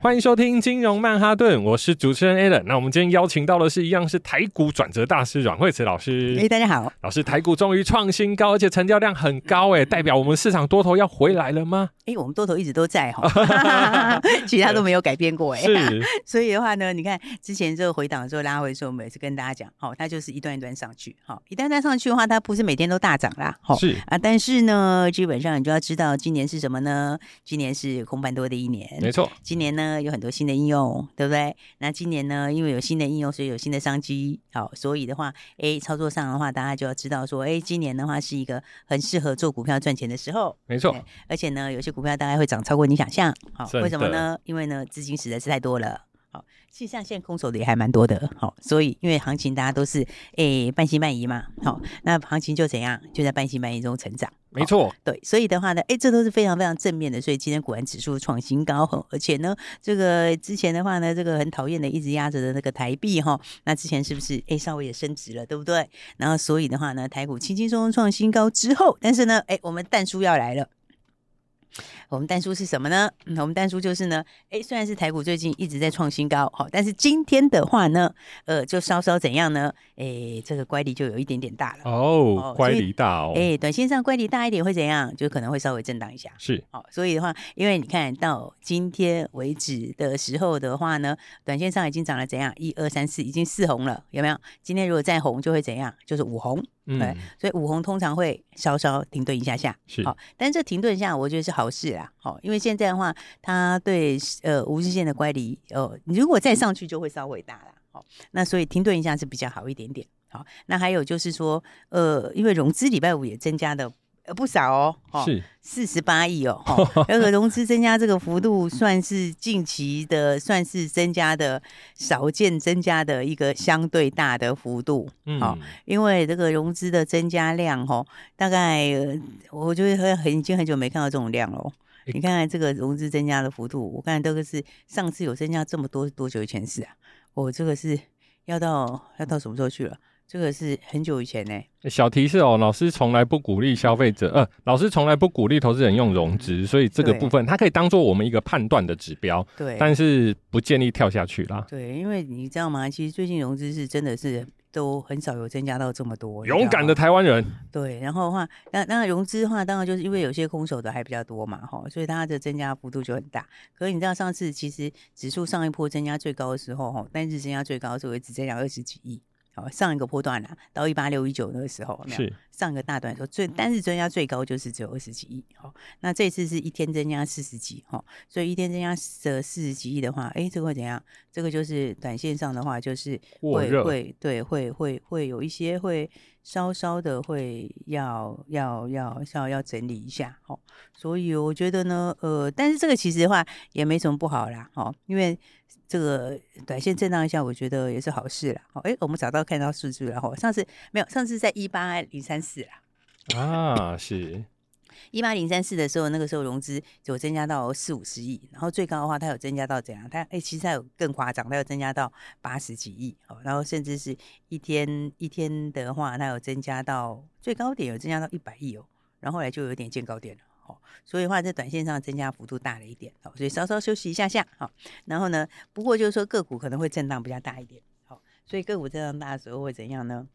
欢迎收听金融曼哈顿，我是主持人 Alan。那我们今天邀请到的是一样是台股转折大师阮慧慈老师。哎，大家好，老师，台股终于创新高，而且成交量很高，哎，代表我们市场多头要回来了吗？哎，我们多头一直都在哈，其他都没有改变过哎。是，所以的话呢，你看之前这个回档的时候拉回的时候，我们也是跟大家讲，好，它就是一段一段上去，好，一段段上去的话，它不是每天都大涨啦，好是啊，但是呢，基本上你就要知道，今年是什么呢？今年是空翻多的一年，没错，今年呢有很多新的应用，对不对？那今年呢，因为有新的应用，所以有新的商机，好，所以的话，哎，操作上的话，大家就要知道说，哎，今年的话是一个很适合做股票赚钱的时候，没错，而且呢，有些股票大概会涨超过你想象，好，为什么呢？因为呢，资金实在是太多了，好，其实像现在空手的也还蛮多的，好，所以因为行情大家都是哎半信半疑嘛，好，那行情就怎样，就在半信半疑中成长，没错，对，所以的话呢，哎，这都是非常非常正面的，所以今天果然指数创新高，而且呢，这个之前的话呢，这个很讨厌的一直压着的那个台币哈，那之前是不是哎稍微也升值了，对不对？然后所以的话呢，台股轻轻松松创新高之后，但是呢，哎，我们蛋叔要来了。我们但书是什么呢？嗯、我们但书就是呢，哎，虽然是台股最近一直在创新高，好，但是今天的话呢，呃，就稍稍怎样呢？哎，这个乖离就有一点点大了哦，乖离大哦，哎，短线上乖离大一点会怎样？就可能会稍微震荡一下，是，好，所以的话，因为你看到今天为止的时候的话呢，短线上已经涨了怎样？一二三四，已经四红了，有没有？今天如果再红，就会怎样？就是五红。对，嗯、所以五红通常会稍稍停顿一下下，是好，但是这停顿下，我觉得是好事啦，好，因为现在的话，它对呃无日线的乖离，呃，你如果再上去就会稍微大了，好，那所以停顿一下是比较好一点点，好，那还有就是说，呃，因为融资礼拜五也增加的。不少哦，是四十八亿哦，那个融资增加这个幅度算是近期的，算是增加的少见增加的一个相对大的幅度，嗯，好，因为这个融资的增加量哦，大概我觉得很已经很久没看到这种量了。你看看这个融资增加的幅度，我看这个是上次有增加这么多多久以前是啊？我这个是要到要到什么时候去了？这个是很久以前呢。小提示哦，老师从来不鼓励消费者，呃，老师从来不鼓励投资人用融资，所以这个部分它可以当做我们一个判断的指标，对，但是不建议跳下去啦。对，因为你知道吗？其实最近融资是真的是都很少有增加到这么多。勇敢的台湾人。对，然后的话，那那融资的话，当然就是因为有些空手的还比较多嘛，哈，所以它的增加幅度就很大。可是你知道上次其实指数上一波增加最高的时候，哈，单日增加最高的时候也只增加二十几亿。上一个波段啊，到一八六一九那个时候，有没有？是上一个大段的时候，最单日增加最高就是只有二十几亿，好，那这次是一天增加四十几，哦，所以一天增加这四十几亿的话，哎，这个会怎样？这个就是短线上的话，就是会会对会会会有一些会稍稍的会要要要要要整理一下，好，所以我觉得呢，呃，但是这个其实的话也没什么不好啦，哦，因为。这个短线震荡一下，我觉得也是好事了。好，哎，我们找到看到数据了哈。上次没有，上次在一八零三四啦。啊，是 一八零三四的时候，那个时候融资有增加到四五十亿，然后最高的话，它有增加到怎样？它哎，其实它有更夸张，它有增加到八十几亿。哦，然后甚至是一天一天的话，它有增加到最高点有增加到一百亿哦。然后后来就有点见高点了。所以的话，在短线上增加幅度大了一点，好，所以稍稍休息一下下，好，然后呢，不过就是说个股可能会震荡比较大一点，好，所以个股震荡大的时候会怎样呢？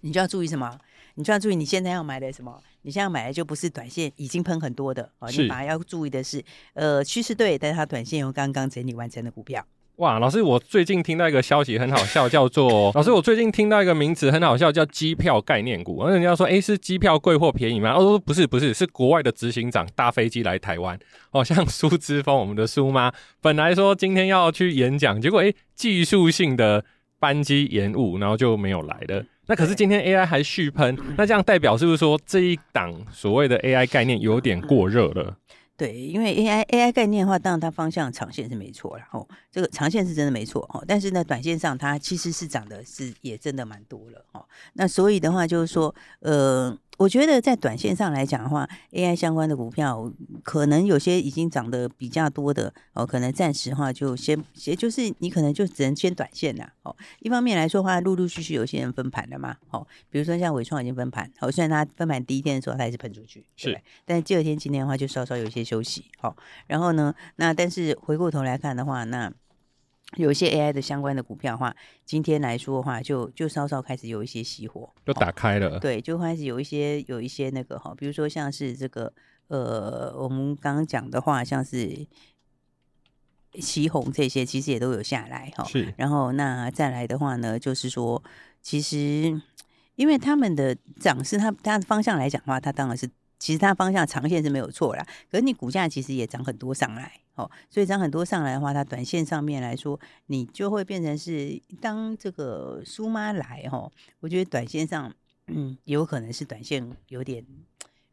你就要注意什么？你就要注意你现在要买的什么？你现在要买的就不是短线已经喷很多的，哦，你反而要注意的是，呃，趋势对，但是它短线又刚刚整理完成的股票。哇，老师，我最近听到一个消息很好笑，叫做 老师，我最近听到一个名词很好笑，叫机票概念股。而人家说，哎，是机票贵或便宜吗？我说不是，不是，是国外的执行长搭飞机来台湾。哦，像苏之峰，我们的苏妈，本来说今天要去演讲，结果哎，技术性的班机延误，然后就没有来了。那可是今天 AI 还续喷，那这样代表是不是说这一档所谓的 AI 概念有点过热了？对，因为 AI AI 概念的话，当然它方向长线是没错啦，哦，这个长线是真的没错哦，但是呢，短线上它其实是涨的是也真的蛮多了哦。那所以的话就是说，呃，我觉得在短线上来讲的话，AI 相关的股票可能有些已经涨得比较多的哦，可能暂时的话就先，也就是你可能就只能先短线呐。哦，一方面来说的话，陆陆续续有些人分盘了嘛。哦，比如说像伟创已经分盘，好，虽然它分盘第一天的时候它也是喷出去，是，但是第二天今天的话就稍稍有一些休息。好，然后呢，那但是回过头来看的话，那。有一些 AI 的相关的股票的话，今天来说的话就，就就稍稍开始有一些熄火，就打开了。对，就开始有一些有一些那个哈，比如说像是这个呃，我们刚刚讲的话，像是奇鋐这些，其实也都有下来哈。是。然后那再来的话呢，就是说，其实因为他们的涨势，它它的方向来讲的话，它当然是。其实它方向长线是没有错啦，可是你股价其实也涨很多上来，哦，所以涨很多上来的话，它短线上面来说，你就会变成是当这个苏妈来，哦，我觉得短线上，嗯，有可能是短线有点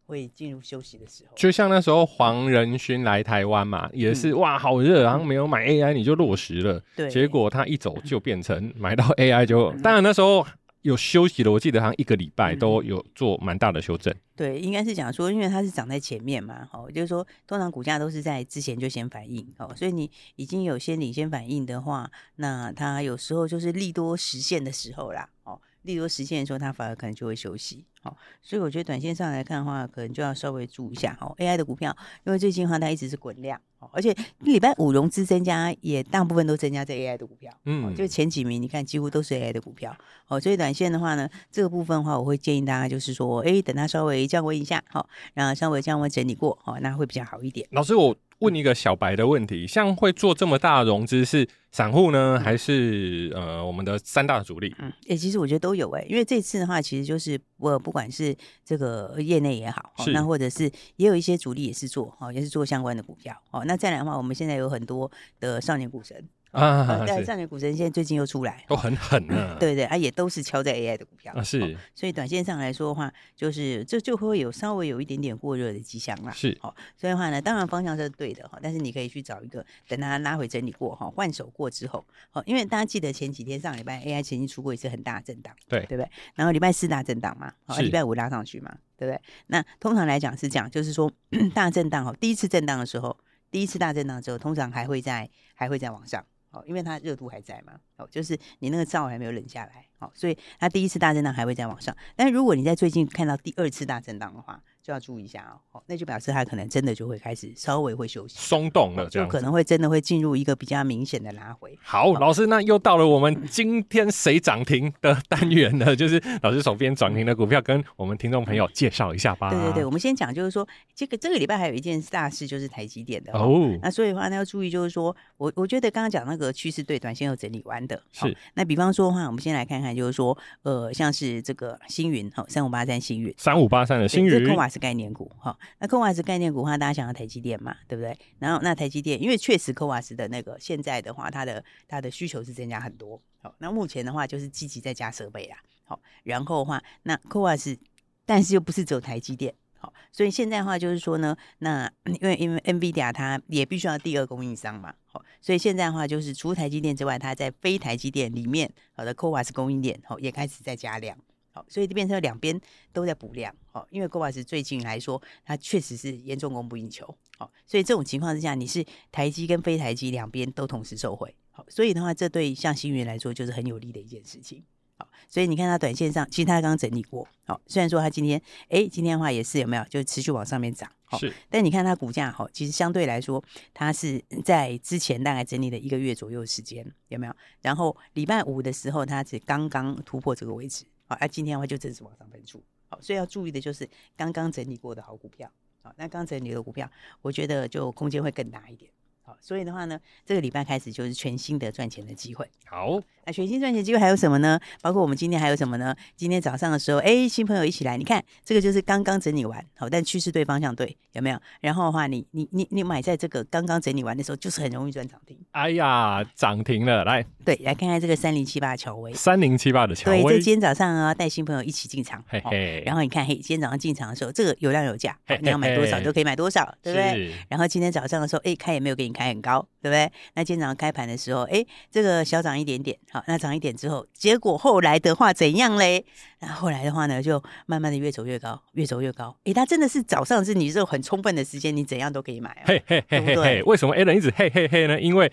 会进入休息的时候。就像那时候黄仁勋来台湾嘛，也是、嗯、哇，好热，然后没有买 AI 你就落实了，对，结果他一走就变成买到 AI 就，当然那时候。有休息了，我记得好像一个礼拜都有做蛮大的修正。嗯、对，应该是讲说，因为它是涨在前面嘛，哦，就是说，通常股价都是在之前就先反应，哦，所以你已经有先领先反应的话，那它有时候就是利多实现的时候啦，哦。利多实现的时候，它反而可能就会休息，好，所以我觉得短线上来看的话，可能就要稍微注意一下，哦，AI 的股票，因为最近的话它一直是滚量，哦，而且礼拜五融资增加也大部分都增加在 AI 的股票，嗯，就前几名你看几乎都是 AI 的股票，哦，所以短线的话呢，这个部分的话，我会建议大家就是说，哎，等它稍微降温一下，好，然后稍微降温整理过，哦，那会比较好一点。老师，我问一个小白的问题，像会做这么大的融资是？散户呢，还是呃我们的三大主力？嗯，哎、欸，其实我觉得都有哎、欸，因为这次的话，其实就是我不管是这个业内也好，那或者是也有一些主力也是做，哦，也是做相关的股票，哦，那再来的话，我们现在有很多的少年股神。啊，对，少年股神现在最近又出来，都很狠啊。对对啊，也都是敲在 AI 的股票啊，是。所以短线上来说的话，就是这就会有稍微有一点点过热的迹象啦。是，好，所以的话呢，当然方向是对的哈，但是你可以去找一个等它拉回整理过哈，换手过之后，好，因为大家记得前几天上礼拜 AI 曾经出过一次很大的震荡，对，对不对？然后礼拜四大震荡嘛，好，礼拜五拉上去嘛，对不对？那通常来讲是这样，就是说 大震荡哈，第一次震荡的时候，第一次大震荡之后，通常还会在还会再往上。哦，因为它热度还在嘛，哦，就是你那个灶还没有冷下来，哦，所以它第一次大震荡还会再往上。但如果你在最近看到第二次大震荡的话，就要注意一下哦，那就表示它可能真的就会开始稍微会休息，松动了，就可能会真的会进入一个比较明显的拉回。好，老师，那又到了我们今天谁涨停的单元了，就是老师手边涨停的股票，跟我们听众朋友介绍一下吧。对对对，我们先讲，就是说这个这个礼拜还有一件大事，就是台积电的哦。那所以的话，那要注意，就是说我我觉得刚刚讲那个趋势对短线有整理完的，是。那比方说的话，我们先来看看，就是说呃，像是这个星云哈，三五八三星云，三五八三的星云。是概念股哈，那科瓦斯概念股的话，大家想要台积电嘛，对不对？然后那台积电，因为确实科瓦斯的那个现在的话，它的它的需求是增加很多。好，那目前的话就是积极在加设备啦。好，然后的话，那科瓦斯，但是又不是只有台积电。好，所以现在的话就是说呢，那因为因为 NVIDIA 它也必须要第二供应商嘛。好，所以现在的话就是除台积电之外，它在非台积电里面好的科瓦斯供应链，好也开始在加量。好，所以这变成两边都在补量。好，因为 CoWoS 最近来说，它确实是严重供不应求。好，所以这种情况之下，你是台积跟非台积两边都同时受惠。好，所以的话，这对像星云来说就是很有利的一件事情。好，所以你看它短线上，其实它刚刚整理过。好，虽然说它今天，哎，今天的话也是有没有，就持续往上面涨。好，是。但你看它股价，好，其实相对来说，它是在之前大概整理了一个月左右的时间，有没有？然后礼拜五的时候，它是刚刚突破这个位置。好，那、今天的话就正式往上分出。好，所以要注意的就是刚刚整理过的好股票。好，那刚整理的股票，我觉得就空间会更大一点。好，所以的话呢，这个礼拜开始就是全新的赚钱的机会。好。那全新赚钱机会还有什么呢？包括我们今天还有什么呢？今天早上的时候，哎，新朋友一起来，你看这个就是刚刚整理完，好，但趋势对方向对，有没有？然后的话，你你你你买在这个刚刚整理完的时候，就是很容易赚涨停。哎呀，涨停了，来，对，来看看这个三零七八的乔威，三零七八的乔威，对，这今天早上啊，带新朋友一起进场，嘿嘿，然后你看，嘿，今天早上进场的时候，这个有量有价，你要买多少都可以买多少，对不对？然后今天早上的时候，哎，开也没有给你开开很高，对不对？那今天早上开盘的时候，哎，这个小涨一点点，好，那涨一点之后，结果后来的话怎样嘞？那后来的话呢，就慢慢的越走越高，越走越高。哎，它真的是早上是你这种很充分的时间，你怎样都可以买啊。嘿嘿嘿嘿嘿，为什么 Alan 一直嘿嘿嘿呢？因为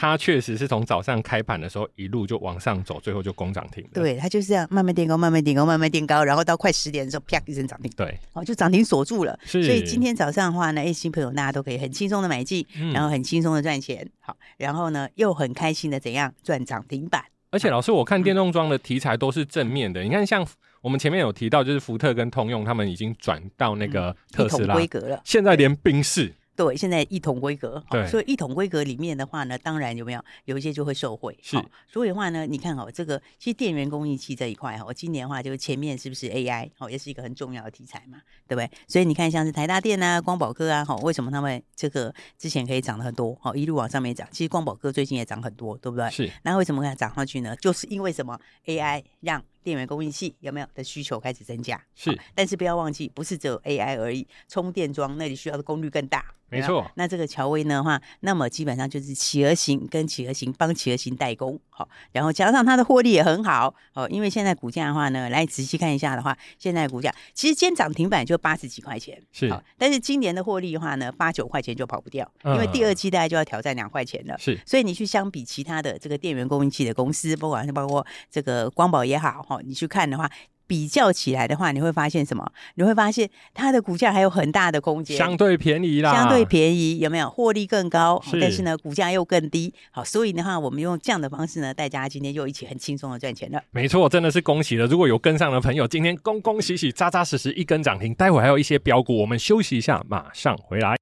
它确实是从早上开盘的时候一路就往上走，最后就攻涨停。对，它就是这样慢慢垫高，慢慢垫高，慢慢垫高，然后到快十点的时候，啪一声涨停。对，哦，就涨停锁住了。是。所以今天早上的话呢，哎，新朋友大家都可以很轻松的买进，嗯、然后很轻松的赚钱。好，然后呢又很开心的怎样赚涨停板。而且老师，我看电动装的题材都是正面的。嗯、你看，像我们前面有提到，就是福特跟通用他们已经转到那个特斯拉规格了，现在连宾士。对，现在一统规格，对，所以一统规格里面的话呢，当然有没有有一些就会受惠，是。所以的话呢，你看哦，这个其实电源供应器这一块哈，今年的话就是前面是不是 AI 哦，也是一个很重要的题材嘛，对不对？所以你看像是台大电啊、光宝科啊，哈，为什么他们这个之前可以涨得很多，哦，一路往上面涨？其实光宝科最近也涨很多，对不对？是。那为什么可以涨上去呢？就是因为什么 AI 让电源供应器有没有的需求开始增加？是。但是不要忘记，不是只有 AI 而已，充电桩那里需要的功率更大。没错，那这个乔威的话，那么基本上就是企鹅型跟企鹅型帮企鹅型代工，好，然后加上它的获利也很好，哦，因为现在股价的话呢，来仔细看一下的话，现在股价其实今天涨停板就八十几块钱，是，但是今年的获利的话呢，八九块钱就跑不掉，因为第二季大概就要挑战两块钱了，是，所以你去相比其他的这个电源供应器的公司，不管是包括这个光宝也好，哈，你去看的话。比较起来的话，你会发现什么？你会发现它的股价还有很大的空间，相对便宜啦，相对便宜，有没有？获利更高，是但是呢，股价又更低。好，所以的话，我们用这样的方式呢，大家今天就一起很轻松的赚钱了。没错，真的是恭喜了！如果有跟上的朋友，今天恭恭喜喜，扎扎实实一根涨停。待会还有一些标股，我们休息一下，马上回来。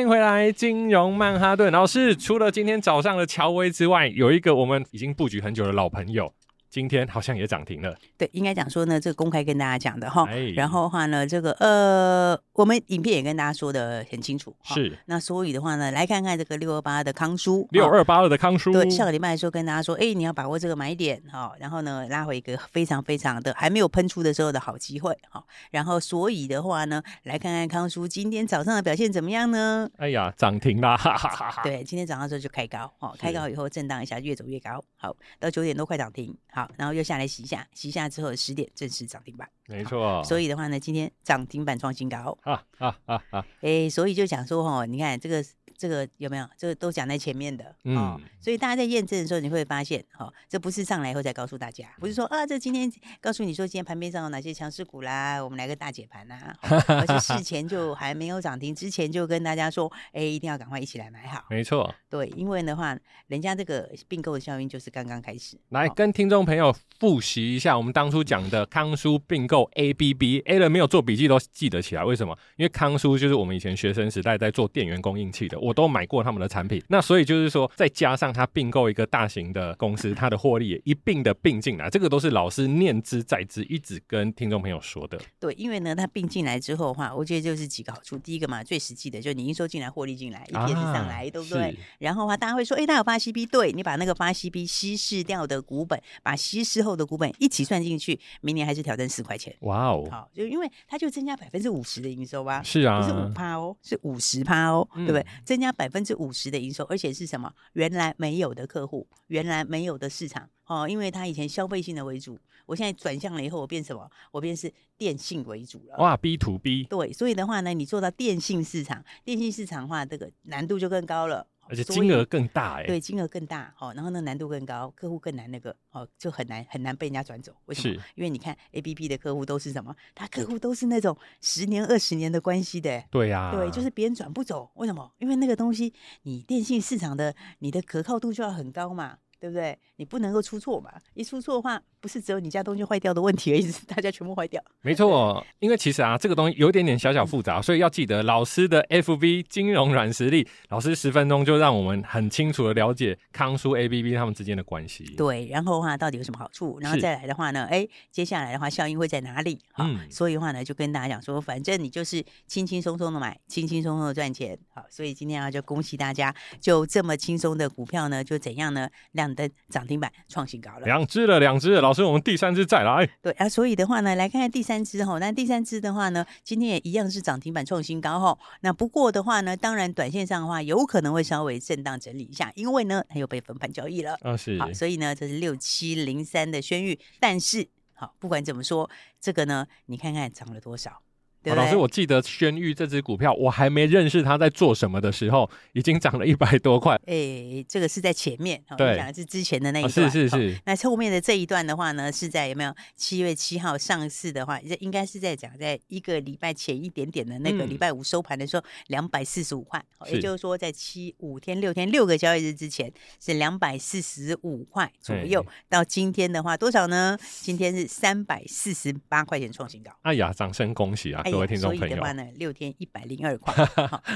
欢迎回来，金融曼哈顿老师。除了今天早上的乔威之外，有一个我们已经布局很久的老朋友。今天好像也涨停了，对，应该讲说呢，这个公开跟大家讲的哈，然后的话呢，这个呃，我们影片也跟大家说的很清楚，是。那所以的话呢，来看看这个六二八二的康叔，六二八二的康叔，对，上个礼拜的时候跟大家说，哎，你要把握这个买点哈，然后呢，拉回一个非常非常的还没有喷出的时候的好机会哈，然后所以的话呢，来看看康叔今天早上的表现怎么样呢？哎呀，涨停啦，哈哈哈哈。对，今天早上之后就开高，哦，开高以后震荡一下，越走越高，好，到九点多快涨停。好，然后又下来洗一下，洗一下之后十点正式涨停板，没错。所以的话呢，今天涨停板创新高，啊啊啊啊！哎，所以就讲说哈，你看这个。这个有没有？这个都讲在前面的，嗯、哦，所以大家在验证的时候，你会发现，哈、哦，这不是上来以后再告诉大家，不是说啊，这今天告诉你说今天盘面上有哪些强势股啦，我们来个大解盘呐、啊，而且事前就还没有涨停之前就跟大家说，哎，一定要赶快一起来买好，没错，对，因为的话，人家这个并购的效应就是刚刚开始，来跟听众朋友复习一下我们当初讲的康叔并购 ABB，A 人没有做笔记都记得起来，为什么？因为康叔就是我们以前学生时代在做电源供应器的，我都买过他们的产品，那所以就是说，再加上他并购一个大型的公司，他的获利也一并的并进来，这个都是老师念之在之，一直跟听众朋友说的。对，因为呢，他并进来之后的话，我觉得就是几个好处。第一个嘛，最实际的就是你营收进来，获利进来，EPS 上来，啊、对不对？然后的话，大家会说，哎，它有发 CB，对，你把那个发 CB 稀释掉的股本，把稀释后的股本一起算进去，明年还是挑战四块钱。哇哦，好，就因为它就增加百分之五十的营收吧？是啊，不是五趴哦，是五十趴哦，嗯、对不对？增加百分之五十。的营收，而且是什么？原来没有的客户，原来没有的市场哦，因为他以前消费性的为主，我现在转向了以后，我变什么？我变是电信为主了。哇，B to B，对，所以的话呢，你做到电信市场，电信市场的话，这个难度就更高了。而且金额更大哎、欸，对，金额更大，好，然后呢难度更高，客户更难那个，哦，就很难很难被人家转走。为什么？因为你看 APP 的客户都是什么？他客户都是那种十年二十年的关系的、欸，对呀、啊，对，就是别人转不走。为什么？因为那个东西，你电信市场的你的可靠度就要很高嘛。对不对？你不能够出错嘛！一出错的话，不是只有你家东西坏掉的问题而已，是大家全部坏掉。没错，因为其实啊，这个东西有一点点小小复杂，嗯、所以要记得老师的 FV 金融软实力，老师十分钟就让我们很清楚的了解康舒 ABB 他们之间的关系。对，然后的话到底有什么好处？然后再来的话呢，哎，接下来的话效应会在哪里？好，嗯、所以的话呢，就跟大家讲说，反正你就是轻轻松松的买，轻轻松松的赚钱。好，所以今天啊，就恭喜大家，就这么轻松的股票呢，就怎样呢？亮灯涨停板创新高了，两只了，两只了。老师，我们第三只再来。对啊，所以的话呢，来看看第三只哈。那第三只的话呢，今天也一样是涨停板创新高哈。那不过的话呢，当然短线上的话，有可能会稍微震荡整理一下，因为呢，它又被分盘交易了。啊、哦，是。好，所以呢，这是六七零三的轩誉。但是好，不管怎么说，这个呢，你看看涨了多少。对对，老师，我记得轩玉这只股票，我还没认识他在做什么的时候，已经涨了一百多块。哎、欸，这个是在前面，对，讲的是之前的那一段。哦、是是是。那后面的这一段的话呢，是在有没有七月七号上市的话，这应该是在讲在一个礼拜前一点点的那个礼拜五收盘的时候，两百四十五块。也就是说，在七五天六天六个交易日之前是两百四十五块左右。到今天的话，多少呢？今天是三百四十八块钱创新高。哎呀，掌声恭喜啊！各位听众朋友，所以的话呢，六天一百零二块，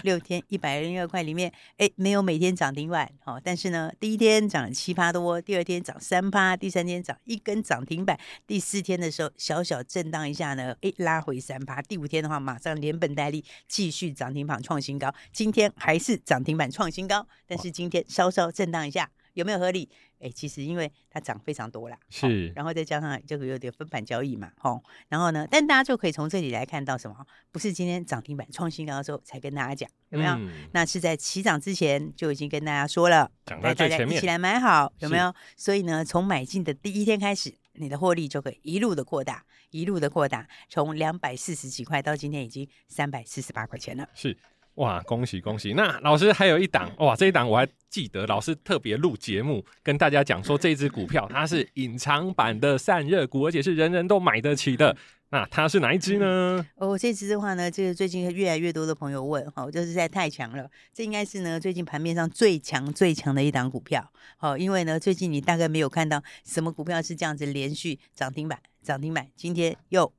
六天一百零二块里面，哎，没有每天涨停板，好，但是呢，第一天涨了七趴多，第二天涨三趴，第三天涨一根涨停板，第四天的时候小小震荡一下呢，哎，拉回三趴，第五天的话马上连本带利继续涨停板创新高，今天还是涨停板创新高，但是今天稍稍震荡一下。有没有合理？哎，其实因为它涨非常多啦，是，然后再加上这个有点分盘交易嘛，吼，然后呢，但大家就可以从这里来看到什么？不是今天涨停板创新高的时候才跟大家讲，有没有？嗯、那是在起涨之前就已经跟大家说了，来大家一起来买好，有没有？所以呢，从买进的第一天开始，你的获利就可以一路的扩大，一路的扩大，从两百四十几块到今天已经三百四十八块钱了，是。哇，恭喜恭喜！那老师还有一档哇，这一档我还记得，老师特别录节目跟大家讲说，这只股票它是隐藏版的散热股，而且是人人都买得起的。那它是哪一只呢？哦，这只的话呢，这个最近越来越多的朋友问，哈，就是在太强了，这应该是呢最近盘面上最强最强的一档股票。好，因为呢最近你大概没有看到什么股票是这样子连续涨停板，涨停板，今天又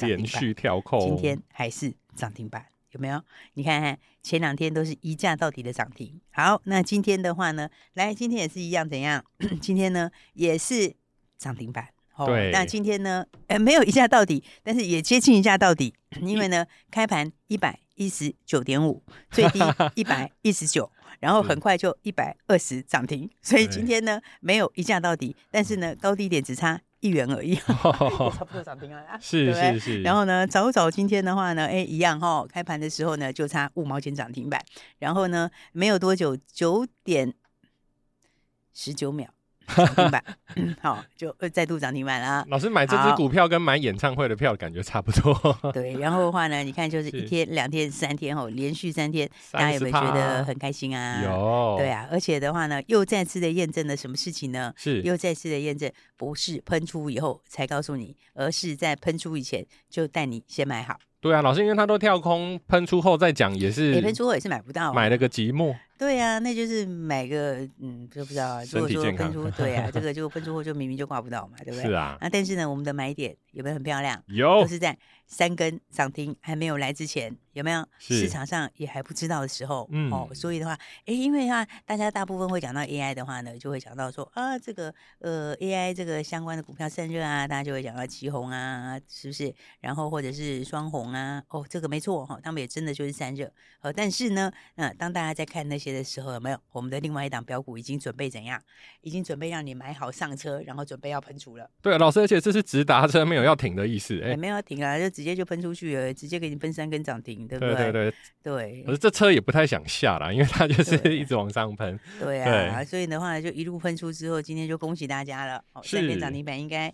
连续跳空，今天还是涨停板。有没有？你看看前两天都是一价到底的涨停。好，那今天的话呢？来，今天也是一样，怎样？今天呢也是涨停板。哦、对。那今天呢？呃，没有一价到底，但是也接近一价到底。因为呢，开盘一百一十九点五，最低 一百一十九，然后很快就一百二十涨停。所以今天呢，没有一价到底，但是呢，高低点只差。一元而已，差不多涨停了啊！是是是。然后呢，早早今天的话呢，哎，一样哈、哦，开盘的时候呢，就差五毛钱涨停板。然后呢，没有多久，九点十九秒。涨停板，好，就再度涨停板了。老师买这支股票跟买演唱会的票感觉差不多。对，然后的话呢，你看就是一天、两天、三天后连续三天，大家有没有觉得很开心啊？有。对啊，而且的话呢，又再次的验证了什么事情呢？是，又再次的验证，不是喷出以后才告诉你，而是在喷出以前就带你先买好。对啊，老师，因为他都跳空喷出后再讲，也是。喷出后也是买不到，买了个寂寞。对啊，那就是买个嗯，就不知道啊。如果说喷出，对啊，这 个就喷出货就明明就挂不到嘛，对不对？是啊。那但是呢，我们的买点有没有很漂亮？有，都是在三根涨停还没有来之前，有没有？市场上也还不知道的时候，嗯、哦，所以的话，哎，因为啊，大家大部分会讲到 AI 的话呢，就会讲到说啊，这个呃 AI 这个相关的股票散热啊，大家就会讲到奇红啊，是不是？然后或者是双红啊，哦，这个没错哈、哦，他们也真的就是散热。呃，但是呢，嗯、呃，当大家在看那些的时候，有没有？我们的另外一档标股已经准备怎样？已经准备让你买好上车，然后准备要喷出了。对，老师，而且这是直达车，没有要停的意思。哎，没有要停啊，就直接就喷出去了，直接给你喷三根涨停，对不对？对对对对。可是这车也不太想下啦，因为它就是一直往上喷。对啊，对所以的话就一路喷出之后，今天就恭喜大家了。哦，三根涨停板应该。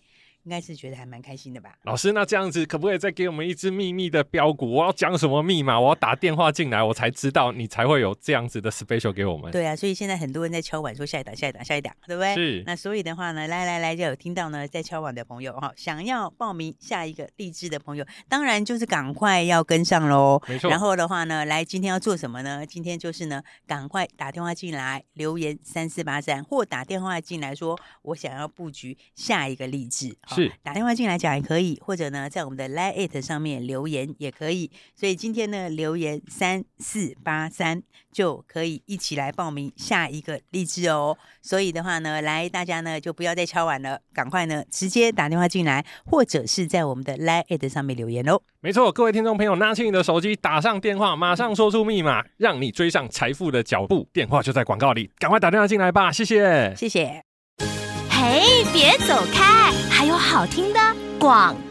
应应该是觉得还蛮开心的吧？老师，那这样子可不可以再给我们一支秘密的标股？我要讲什么密码？我要打电话进来，我才知道你才会有这样子的 special 给我们。对啊，所以现在很多人在敲碗说下一档、下一档、下一档，对不对？是。那所以的话呢，来来来，就有听到呢，在敲碗的朋友哈，想要报名下一个励志的朋友，当然就是赶快要跟上喽。没错。然后的话呢，来今天要做什么呢？今天就是呢，赶快打电话进来，留言三四八三，或打电话进来说，我想要布局下一个励志。是。打电话进来。讲也可以，或者呢，在我们的 Line@ 上面留言也可以。所以今天呢，留言三四八三就可以一起来报名下一个励志哦。所以的话呢，来大家呢就不要再敲碗了，赶快呢直接打电话进来，或者是在我们的 Line@ 上面留言哦。没错，各位听众朋友，拿起你的手机，打上电话，马上说出密码，让你追上财富的脚步。电话就在广告里，赶快打电话进来吧，谢谢，谢谢。嘿，别走开，还有好听的。广。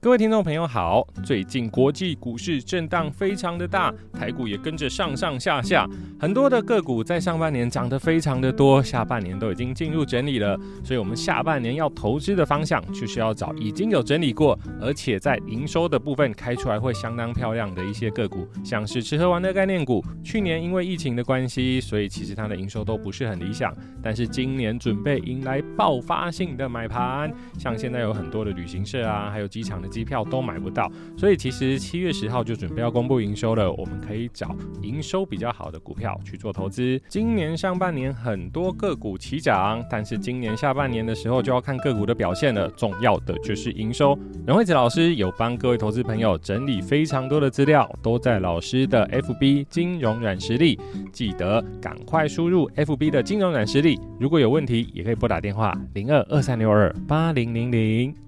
各位听众朋友好，最近国际股市震荡非常的大，台股也跟着上上下下，很多的个股在上半年涨得非常的多，下半年都已经进入整理了，所以我们下半年要投资的方向就是要找已经有整理过，而且在营收的部分开出来会相当漂亮的一些个股，像是吃喝玩乐概念股，去年因为疫情的关系，所以其实它的营收都不是很理想，但是今年准备迎来爆发性的买盘，像现在有很多的旅行社啊，还有机场的。机票都买不到，所以其实七月十号就准备要公布营收了。我们可以找营收比较好的股票去做投资。今年上半年很多个股齐涨，但是今年下半年的时候就要看个股的表现了。重要的就是营收。任惠子老师有帮各位投资朋友整理非常多的资料，都在老师的 FB 金融软实力，记得赶快输入 FB 的金融软实力。如果有问题，也可以拨打电话零二二三六二八零零零。